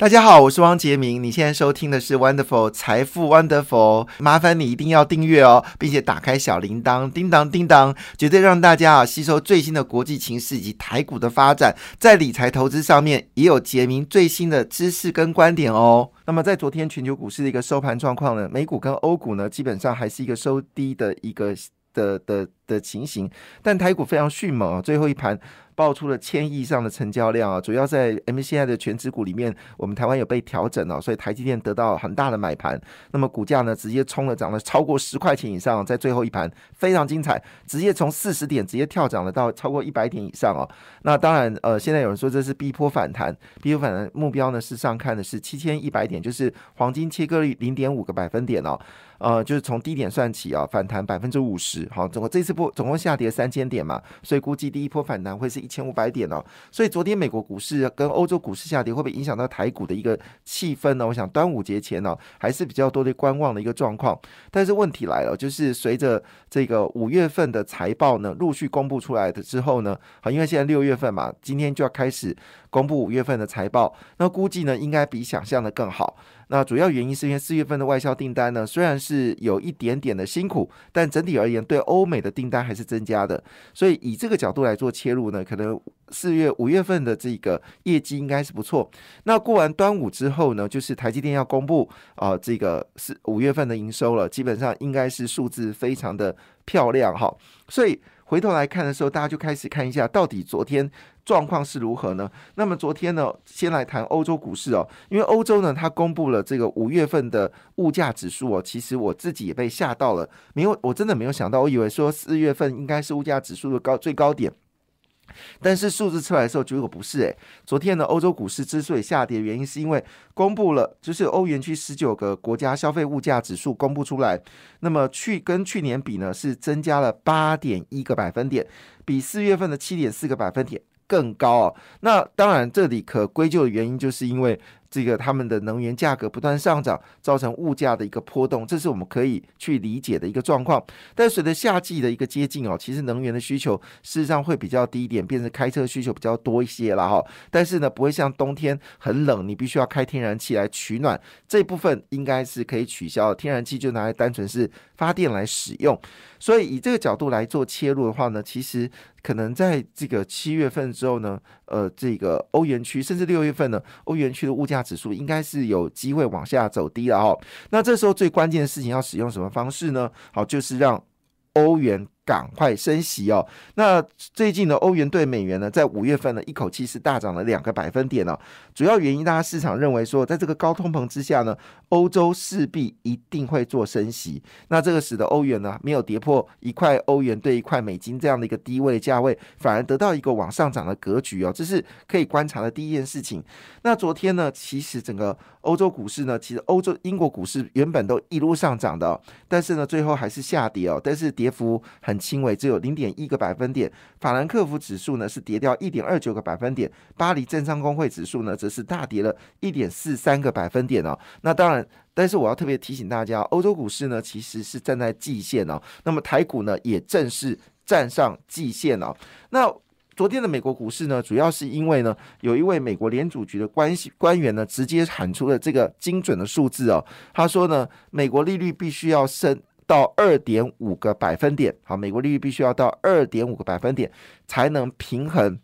大家好，我是汪杰明。你现在收听的是 Wonderful 财富 Wonderful，麻烦你一定要订阅哦，并且打开小铃铛，叮当叮当，绝对让大家啊吸收最新的国际情势以及台股的发展，在理财投资上面也有杰明最新的知识跟观点哦。那么在昨天全球股市的一个收盘状况呢，美股跟欧股呢基本上还是一个收低的一个的的的情形，但台股非常迅猛啊，最后一盘。爆出了千亿以上的成交量啊，主要在 MCI 的全指股里面，我们台湾有被调整哦，所以台积电得到很大的买盘，那么股价呢直接冲了涨了超过十块钱以上，在最后一盘非常精彩，直接从四十点直接跳涨了到超过一百点以上哦。那当然呃，现在有人说这是逼迫反弹，逼迫反弹目标呢是上看的是七千一百点，就是黄金切割率零点五个百分点哦，呃，就是从低点算起啊，反弹百分之五十，好，总共这次总共下跌三千点嘛，所以估计第一波反弹会是一。千五百点哦，所以昨天美国股市跟欧洲股市下跌，会不会影响到台股的一个气氛呢？我想端午节前呢，还是比较多的观望的一个状况。但是问题来了，就是随着这个五月份的财报呢陆续公布出来的之后呢，好，因为现在六月份嘛，今天就要开始公布五月份的财报，那估计呢应该比想象的更好。那主要原因是因为四月份的外销订单呢，虽然是有一点点的辛苦，但整体而言对欧美的订单还是增加的。所以以这个角度来做切入呢，可能四月、五月份的这个业绩应该是不错。那过完端午之后呢，就是台积电要公布啊，这个是五月份的营收了，基本上应该是数字非常的漂亮哈。所以回头来看的时候，大家就开始看一下到底昨天。状况是如何呢？那么昨天呢，先来谈欧洲股市哦，因为欧洲呢，它公布了这个五月份的物价指数哦，其实我自己也被吓到了，没有，我真的没有想到，我以为说四月份应该是物价指数的高最高点。但是数字出来的时候，结果不是诶，昨天呢，欧洲股市之所以下跌，原因是因为公布了，就是欧元区十九个国家消费物价指数公布出来，那么去跟去年比呢，是增加了八点一个百分点，比四月份的七点四个百分点更高啊。那当然，这里可归咎的原因，就是因为。这个他们的能源价格不断上涨，造成物价的一个波动，这是我们可以去理解的一个状况。但随着夏季的一个接近哦，其实能源的需求事实上会比较低一点，变成开车需求比较多一些了哈。但是呢，不会像冬天很冷，你必须要开天然气来取暖，这部分应该是可以取消，天然气就拿来单纯是发电来使用。所以以这个角度来做切入的话呢，其实可能在这个七月份之后呢，呃，这个欧元区甚至六月份呢，欧元区的物价指数应该是有机会往下走低了哈。那这时候最关键的事情要使用什么方式呢？好，就是让欧元。赶快升息哦！那最近的欧元对美元呢，在五月份呢，一口气是大涨了两个百分点哦。主要原因，大家市场认为说，在这个高通膨之下呢，欧洲势必一定会做升息。那这个使得欧元呢，没有跌破一块欧元对一块美金这样的一个低位价位，反而得到一个往上涨的格局哦。这是可以观察的第一件事情。那昨天呢，其实整个欧洲股市呢，其实欧洲英国股市原本都一路上涨的，但是呢，最后还是下跌哦。但是跌幅很。很轻微只有零点一个百分点，法兰克福指数呢是跌掉一点二九个百分点，巴黎政商工会指数呢则是大跌了一点四三个百分点哦。那当然，但是我要特别提醒大家，欧洲股市呢其实是站在季线哦，那么台股呢也正式站上季线哦。那昨天的美国股市呢，主要是因为呢有一位美国联储局的关系官员呢直接喊出了这个精准的数字哦，他说呢美国利率必须要升。到二点五个百分点，好，美国利率必须要到二点五个百分点才能平衡。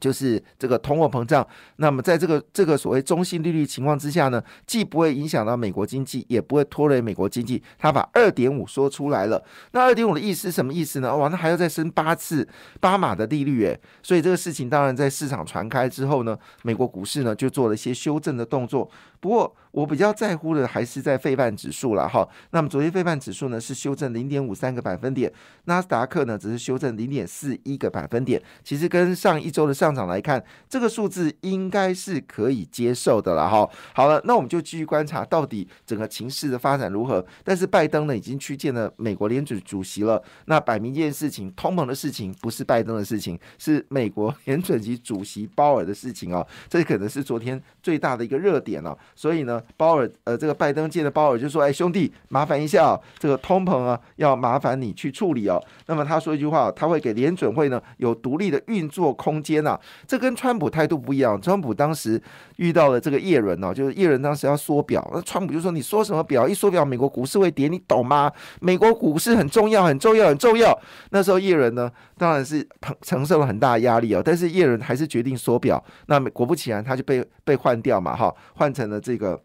就是这个通货膨胀，那么在这个这个所谓中性利率情况之下呢，既不会影响到美国经济，也不会拖累美国经济。他把二点五说出来了，那二点五的意思是什么意思呢？哇，那还要再升八次八码的利率，诶，所以这个事情当然在市场传开之后呢，美国股市呢就做了一些修正的动作。不过我比较在乎的还是在费半指数了哈。那么昨天费半指数呢是修正零点五三个百分点，纳斯达克呢只是修正零点四一个百分点，其实跟上一周的上涨来看，这个数字应该是可以接受的了哈。好了，那我们就继续观察到底整个情势的发展如何。但是拜登呢已经去见了美国联储主席了。那摆明一件事情，通膨的事情不是拜登的事情，是美国 联准局主席鲍尔的事情哦。这可能是昨天最大的一个热点了。所以呢，鲍尔呃，这个拜登见了鲍尔就说：“哎，兄弟，麻烦一下，这个通膨啊，要麻烦你去处理哦。”那么他说一句话，他会给联准会呢有独立的运作空间呐。这跟川普态度不一样。川普当时遇到了这个叶伦哦，就是叶伦当时要缩表，那川普就说：“你缩什么表？一缩表，美国股市会跌，你懂吗？美国股市很重要，很重要，很重要。”那时候叶伦呢，当然是承承受了很大压力哦，但是叶伦还是决定缩表。那果不其然，他就被被换掉嘛，哈，换成了这个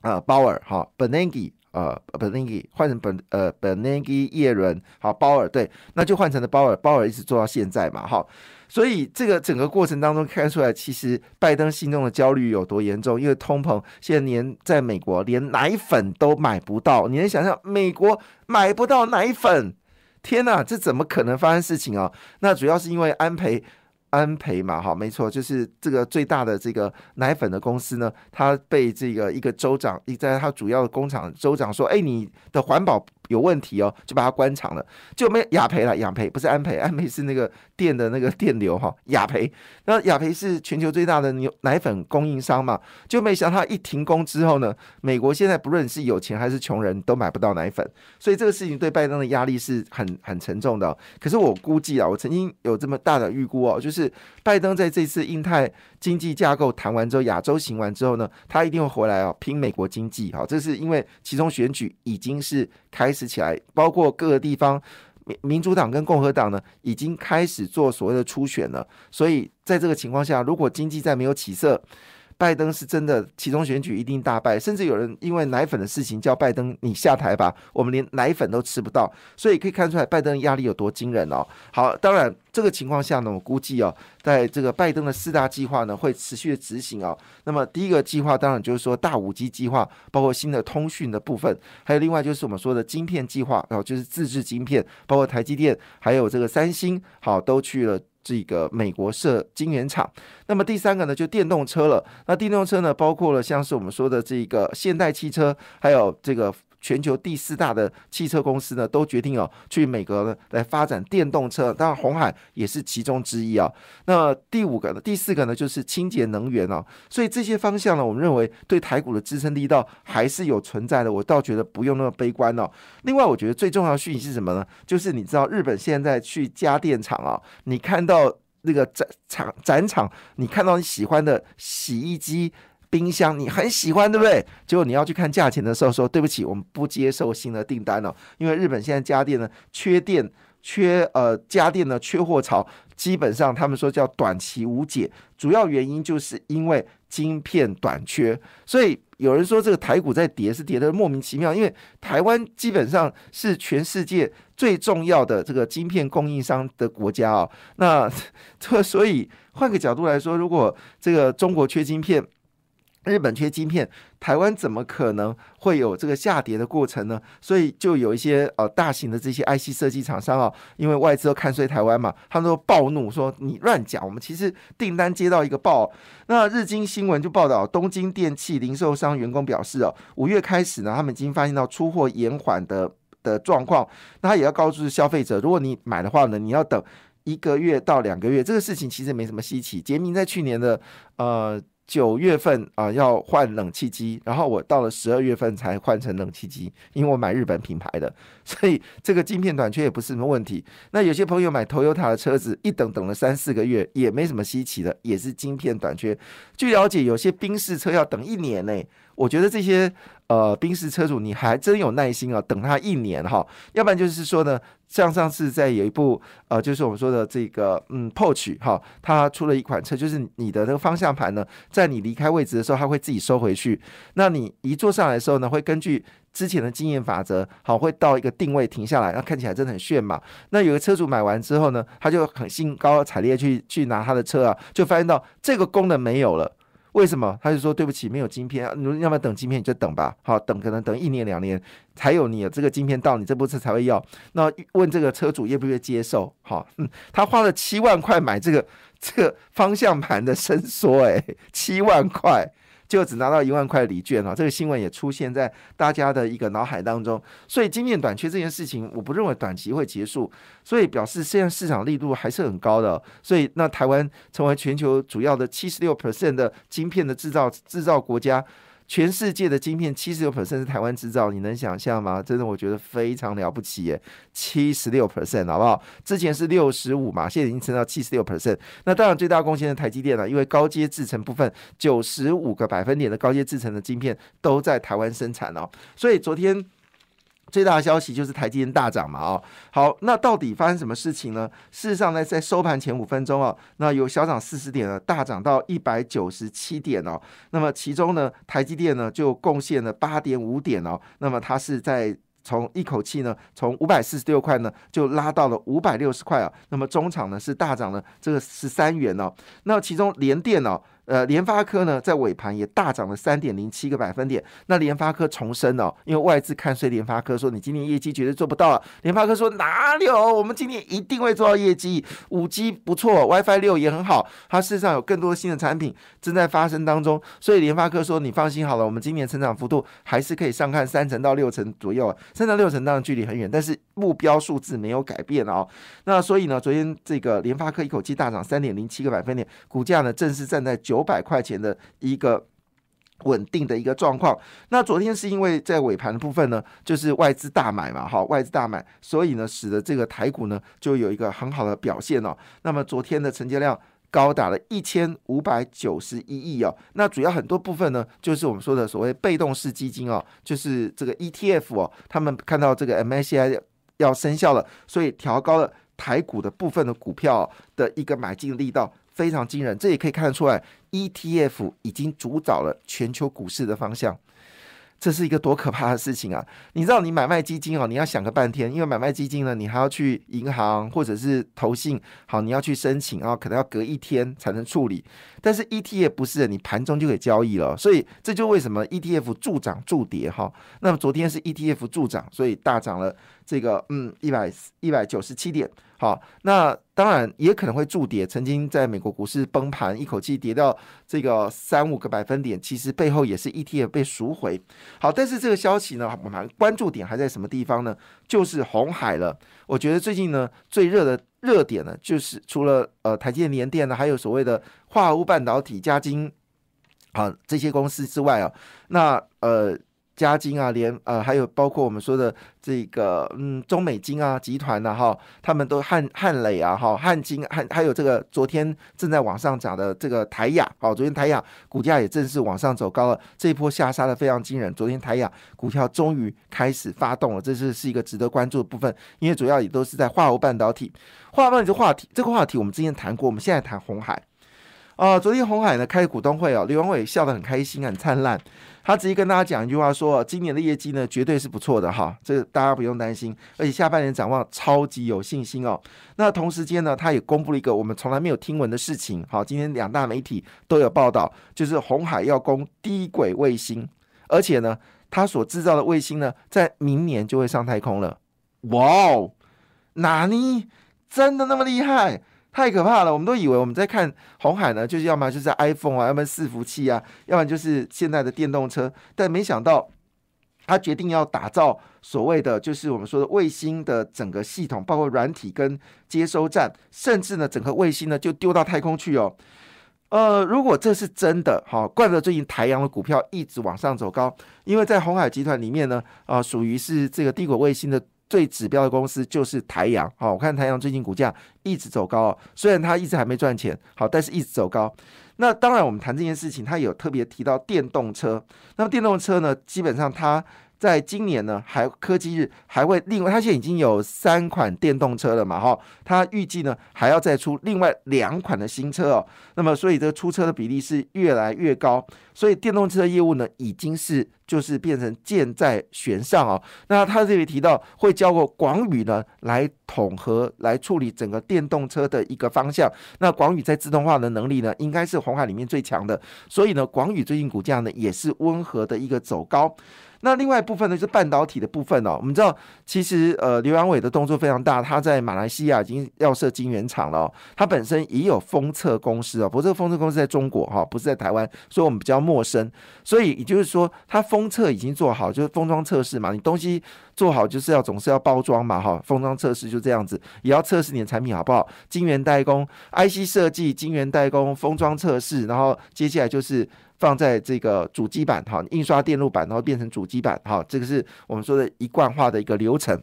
啊鲍尔哈 Bernanke 呃 Bernanke 换成本呃 Bernanke 叶伦好鲍尔对，那就换成了鲍尔，鲍尔一直做到现在嘛，哈，所以这个整个过程当中看出来，其实拜登心中的焦虑有多严重，因为通膨现在连在美国连奶粉都买不到，你能想象美国买不到奶粉？天哪，这怎么可能发生事情啊？那主要是因为安培。安培嘛，哈，没错，就是这个最大的这个奶粉的公司呢，它被这个一个州长，一在他主要的工厂，州长说，哎，你的环保。有问题哦，就把它关厂了，就没雅培了。雅培不是安培，安培是那个电的那个电流哈。雅培，那雅培是全球最大的牛奶粉供应商嘛，就没想到一停工之后呢，美国现在不论是有钱还是穷人都买不到奶粉，所以这个事情对拜登的压力是很很沉重的。可是我估计啊，我曾经有这么大的预估哦，就是拜登在这次印太经济架构谈完之后，亚洲行完之后呢，他一定会回来哦，拼美国经济。好，这是因为其中选举已经是开。始起来，包括各个地方，民民主党跟共和党呢，已经开始做所谓的初选了。所以在这个情况下，如果经济再没有起色，拜登是真的其中选举一定大败。甚至有人因为奶粉的事情叫拜登你下台吧，我们连奶粉都吃不到。所以可以看出来拜登压力有多惊人哦。好，当然。这个情况下呢，我估计哦，在这个拜登的四大计划呢会持续的执行哦。那么第一个计划当然就是说大五 G 计划，包括新的通讯的部分，还有另外就是我们说的晶片计划，然后就是自制晶片，包括台积电还有这个三星，好都去了这个美国设晶圆厂。那么第三个呢，就电动车了。那电动车呢，包括了像是我们说的这个现代汽车，还有这个。全球第四大的汽车公司呢，都决定哦，去美国呢来发展电动车。当然，红海也是其中之一啊。那第五个呢，第四个呢，就是清洁能源哦。所以这些方向呢，我们认为对台股的支撑力道还是有存在的。我倒觉得不用那么悲观哦。另外，我觉得最重要的讯息是什么呢？就是你知道，日本现在去家电厂啊，你看到那个展场展场，你看到你喜欢的洗衣机。冰箱你很喜欢对不对？结果你要去看价钱的时候，说对不起，我们不接受新的订单了，因为日本现在家电呢缺电，缺呃家电呢缺货潮，基本上他们说叫短期无解，主要原因就是因为晶片短缺。所以有人说这个台股在跌是跌的莫名其妙，因为台湾基本上是全世界最重要的这个晶片供应商的国家啊。那这 所以换个角度来说，如果这个中国缺晶片，日本缺晶片，台湾怎么可能会有这个下跌的过程呢？所以就有一些呃大型的这些 IC 设计厂商啊，因为外资都看衰台湾嘛，他们都暴怒说你乱讲，我们其实订单接到一个爆。那日经新闻就报道，东京电器零售商员工表示哦，五月开始呢，他们已经发现到出货延缓的的状况，那他也要告诉消费者，如果你买的话呢，你要等一个月到两个月，这个事情其实没什么稀奇。杰明在去年的呃。九月份啊要换冷气机，然后我到了十二月份才换成冷气机，因为我买日本品牌的，所以这个晶片短缺也不是什么问题。那有些朋友买头悠塔的车子，一等等了三四个月，也没什么稀奇的，也是晶片短缺。据了解，有些宾士车要等一年呢。我觉得这些呃宾士车主，你还真有耐心啊，等他一年哈，要不然就是说呢，像上次在有一部呃，就是我们说的这个嗯 p o r c h 哈，它出了一款车，就是你的那个方向盘呢，在你离开位置的时候，它会自己收回去。那你一坐上来的时候呢，会根据之前的经验法则，好，会到一个定位停下来，那看起来真的很炫嘛。那有个车主买完之后呢，他就很兴高采烈去去拿他的车啊，就发现到这个功能没有了。为什么？他就说对不起，没有晶片。你要不要等晶片，你就等吧。好，等可能等一年两年才有你这个晶片到，你这部车才会要。那问这个车主愿不愿意接受？好，他花了七万块买这个这个方向盘的伸缩，哎，七万块。就只拿到一万块礼券啊！这个新闻也出现在大家的一个脑海当中。所以，晶片短缺这件事情，我不认为短期会结束。所以，表示现在市场力度还是很高的。所以，那台湾成为全球主要的七十六 percent 的晶片的制造制造国家，全世界的晶片七十六 percent 是台湾制造，你能想象吗？真的，我觉得非常了不起耶，七十六 percent 好不好？之前是六十五嘛，现在已经升到七十六 percent。那当然最大贡献的台积电了，因为高阶制程部分九十五个百分点的高阶制程的晶片都在台湾生产哦，所以昨天。最大的消息就是台积电大涨嘛，哦，好，那到底发生什么事情呢？事实上呢，在收盘前五分钟哦，那有小涨四十点了，大涨到一百九十七点哦。那么其中呢，台积电呢就贡献了八点五点哦。那么它是在从一口气呢，从五百四十六块呢，就拉到了五百六十块啊。那么中场呢是大涨了这个十三元哦。那其中联电哦。呃，联发科呢，在尾盘也大涨了三点零七个百分点。那联发科重申哦，因为外资看衰联发科，说你今年业绩绝对做不到啊。联发科说哪有，我们今年一定会做到业绩。五 G 不错，WiFi 六也很好，它事实上有更多新的产品正在发生当中。所以联发科说，你放心好了，我们今年成长幅度还是可以上看三成到六成左右。三到六成当然距离很远，但是目标数字没有改变哦。那所以呢，昨天这个联发科一口气大涨三点零七个百分点，股价呢正式站在九。九百块钱的一个稳定的一个状况。那昨天是因为在尾盘的部分呢，就是外资大买嘛，哈，外资大买，所以呢，使得这个台股呢就有一个很好的表现哦。那么昨天的成交量高达了一千五百九十一亿哦。那主要很多部分呢，就是我们说的所谓被动式基金哦，就是这个 ETF 哦，他们看到这个 MSCI 要生效了，所以调高了台股的部分的股票的一个买进力道。非常惊人，这也可以看得出来，ETF 已经主导了全球股市的方向。这是一个多可怕的事情啊！你知道，你买卖基金哦，你要想个半天，因为买卖基金呢，你还要去银行或者是投信，好，你要去申请啊，可能要隔一天才能处理。但是 ETF 不是，你盘中就可以交易了，所以这就为什么 ETF 助涨助跌哈。那么昨天是 ETF 助涨，所以大涨了这个嗯一百一百九十七点。好，那当然也可能会助跌。曾经在美国股市崩盘，一口气跌到这个三五个百分点，其实背后也是 ETF 被赎回。好，但是这个消息呢，我们关注点还在什么地方呢？就是红海了。我觉得最近呢，最热的热点呢，就是除了呃台积电、联电呢，还有所谓的化合物半导体、加金啊这些公司之外啊，那呃。嘉金啊，连呃，还有包括我们说的这个嗯，中美金啊集团呐，哈，他们都汉汉磊啊，哈，汉金汉，还有这个昨天正在往上涨的这个台雅，好，昨天台雅股价也正式往上走高了，这一波下杀的非常惊人，昨天台雅股票终于开始发动了，这是是一个值得关注的部分，因为主要也都是在化合物半导体，化物半导体话题，这个话题我们之前谈过，我们现在谈红海。啊，昨天红海呢开股东会哦，刘文伟笑得很开心很灿烂，他直接跟大家讲一句话说，今年的业绩呢绝对是不错的哈，这大家不用担心，而且下半年展望超级有信心哦。那同时间呢，他也公布了一个我们从来没有听闻的事情，好，今天两大媒体都有报道，就是红海要攻低轨卫星，而且呢，他所制造的卫星呢，在明年就会上太空了。哇哦，哪里真的那么厉害？太可怕了！我们都以为我们在看红海呢，就是要么就是 iPhone 啊，要么伺服器啊，要么就是现在的电动车。但没想到，他决定要打造所谓的就是我们说的卫星的整个系统，包括软体跟接收站，甚至呢，整个卫星呢就丢到太空去哦。呃，如果这是真的，好，怪不得最近台阳的股票一直往上走高，因为在红海集团里面呢，啊，属于是这个帝国卫星的。最指标的公司就是台阳，好，我看台阳最近股价一直走高，虽然它一直还没赚钱，好，但是一直走高。那当然，我们谈这件事情，它有特别提到电动车。那么电动车呢，基本上它。在今年呢，还科技日还会另外，它现在已经有三款电动车了嘛，哈，它预计呢还要再出另外两款的新车哦，那么所以这个出车的比例是越来越高，所以电动车业务呢已经是就是变成箭在弦上哦。那他这里提到会交过广宇呢来统合来处理整个电动车的一个方向，那广宇在自动化的能力呢应该是红海里面最强的，所以呢广宇最近股价呢也是温和的一个走高。那另外一部分呢，就是半导体的部分哦。我们知道，其实呃，刘阳伟的动作非常大，他在马来西亚已经要设晶圆厂了。哦他本身也有封测公司哦，不过这个封测公司在中国哈，不是在台湾，所以我们比较陌生。所以也就是说，他封测已经做好，就是封装测试嘛。你东西做好就是要总是要包装嘛哈，封装测试就这样子，也要测试你的产品好不好。晶圆代工、IC 设计、晶圆代工、封装测试，然后接下来就是。放在这个主机板哈，印刷电路板然后变成主机板哈，这个是我们说的一贯化的一个流程。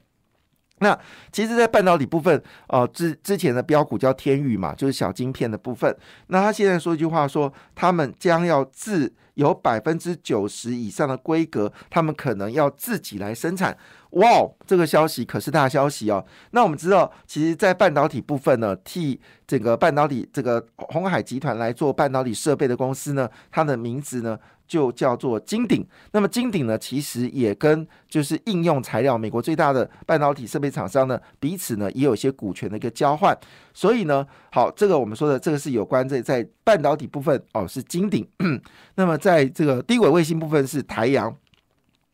那其实，在半导体部分，哦，之之前的标股叫天宇嘛，就是小晶片的部分。那他现在说一句话，说他们将要自有百分之九十以上的规格，他们可能要自己来生产。哇，这个消息可是大消息哦。那我们知道，其实，在半导体部分呢，替整个半导体这个红海集团来做半导体设备的公司呢，它的名字呢就叫做金鼎。那么金鼎呢，其实也跟就是应用材料美国最大的半导体设备厂商呢，彼此呢也有一些股权的一个交换。所以呢，好，这个我们说的这个是有关这在半导体部分哦，是金鼎。那么在这个低轨卫星部分是台阳。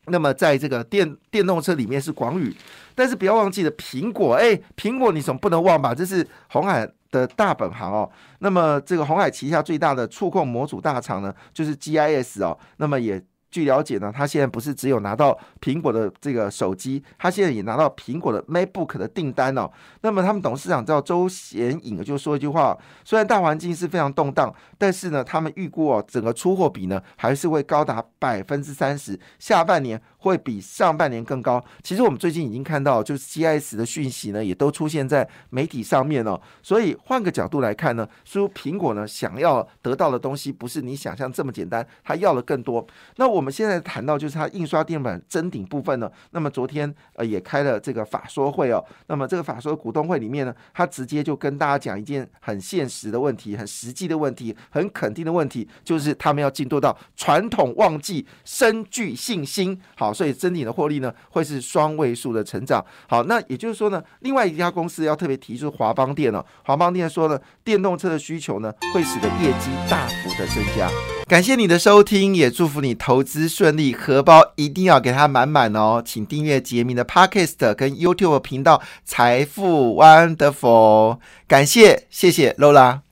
那么在这个电电动车里面是广宇，但是不要忘记了苹果，哎，苹果你总不能忘吧？这是红海的大本行哦。那么这个红海旗下最大的触控模组大厂呢，就是 GIS 哦。那么也。据了解呢，他现在不是只有拿到苹果的这个手机，他现在也拿到苹果的 MacBook 的订单哦。那么他们董事长叫周贤颖就说一句话：虽然大环境是非常动荡，但是呢，他们预估哦，整个出货比呢还是会高达百分之三十，下半年会比上半年更高。其实我们最近已经看到，就是 GIS 的讯息呢，也都出现在媒体上面哦。所以换个角度来看呢，说苹果呢想要得到的东西不是你想象这么简单，他要的更多。那我。们现在谈到就是它印刷电板真顶部分呢，那么昨天呃也开了这个法说会哦，那么这个法说股东会里面呢，他直接就跟大家讲一件很现实的问题、很实际的问题、很肯定的问题，就是他们要进入到传统旺季，深具信心。好，所以真顶的获利呢会是双位数的成长。好，那也就是说呢，另外一家公司要特别提出华邦电哦，华邦电说呢，电动车的需求呢会使得业绩大幅的增加。感谢你的收听，也祝福你投资顺利，荷包一定要给它满满哦！请订阅杰明的 Podcast 跟 YouTube 频道《财富 Wonderful》，感谢，谢谢 Lola。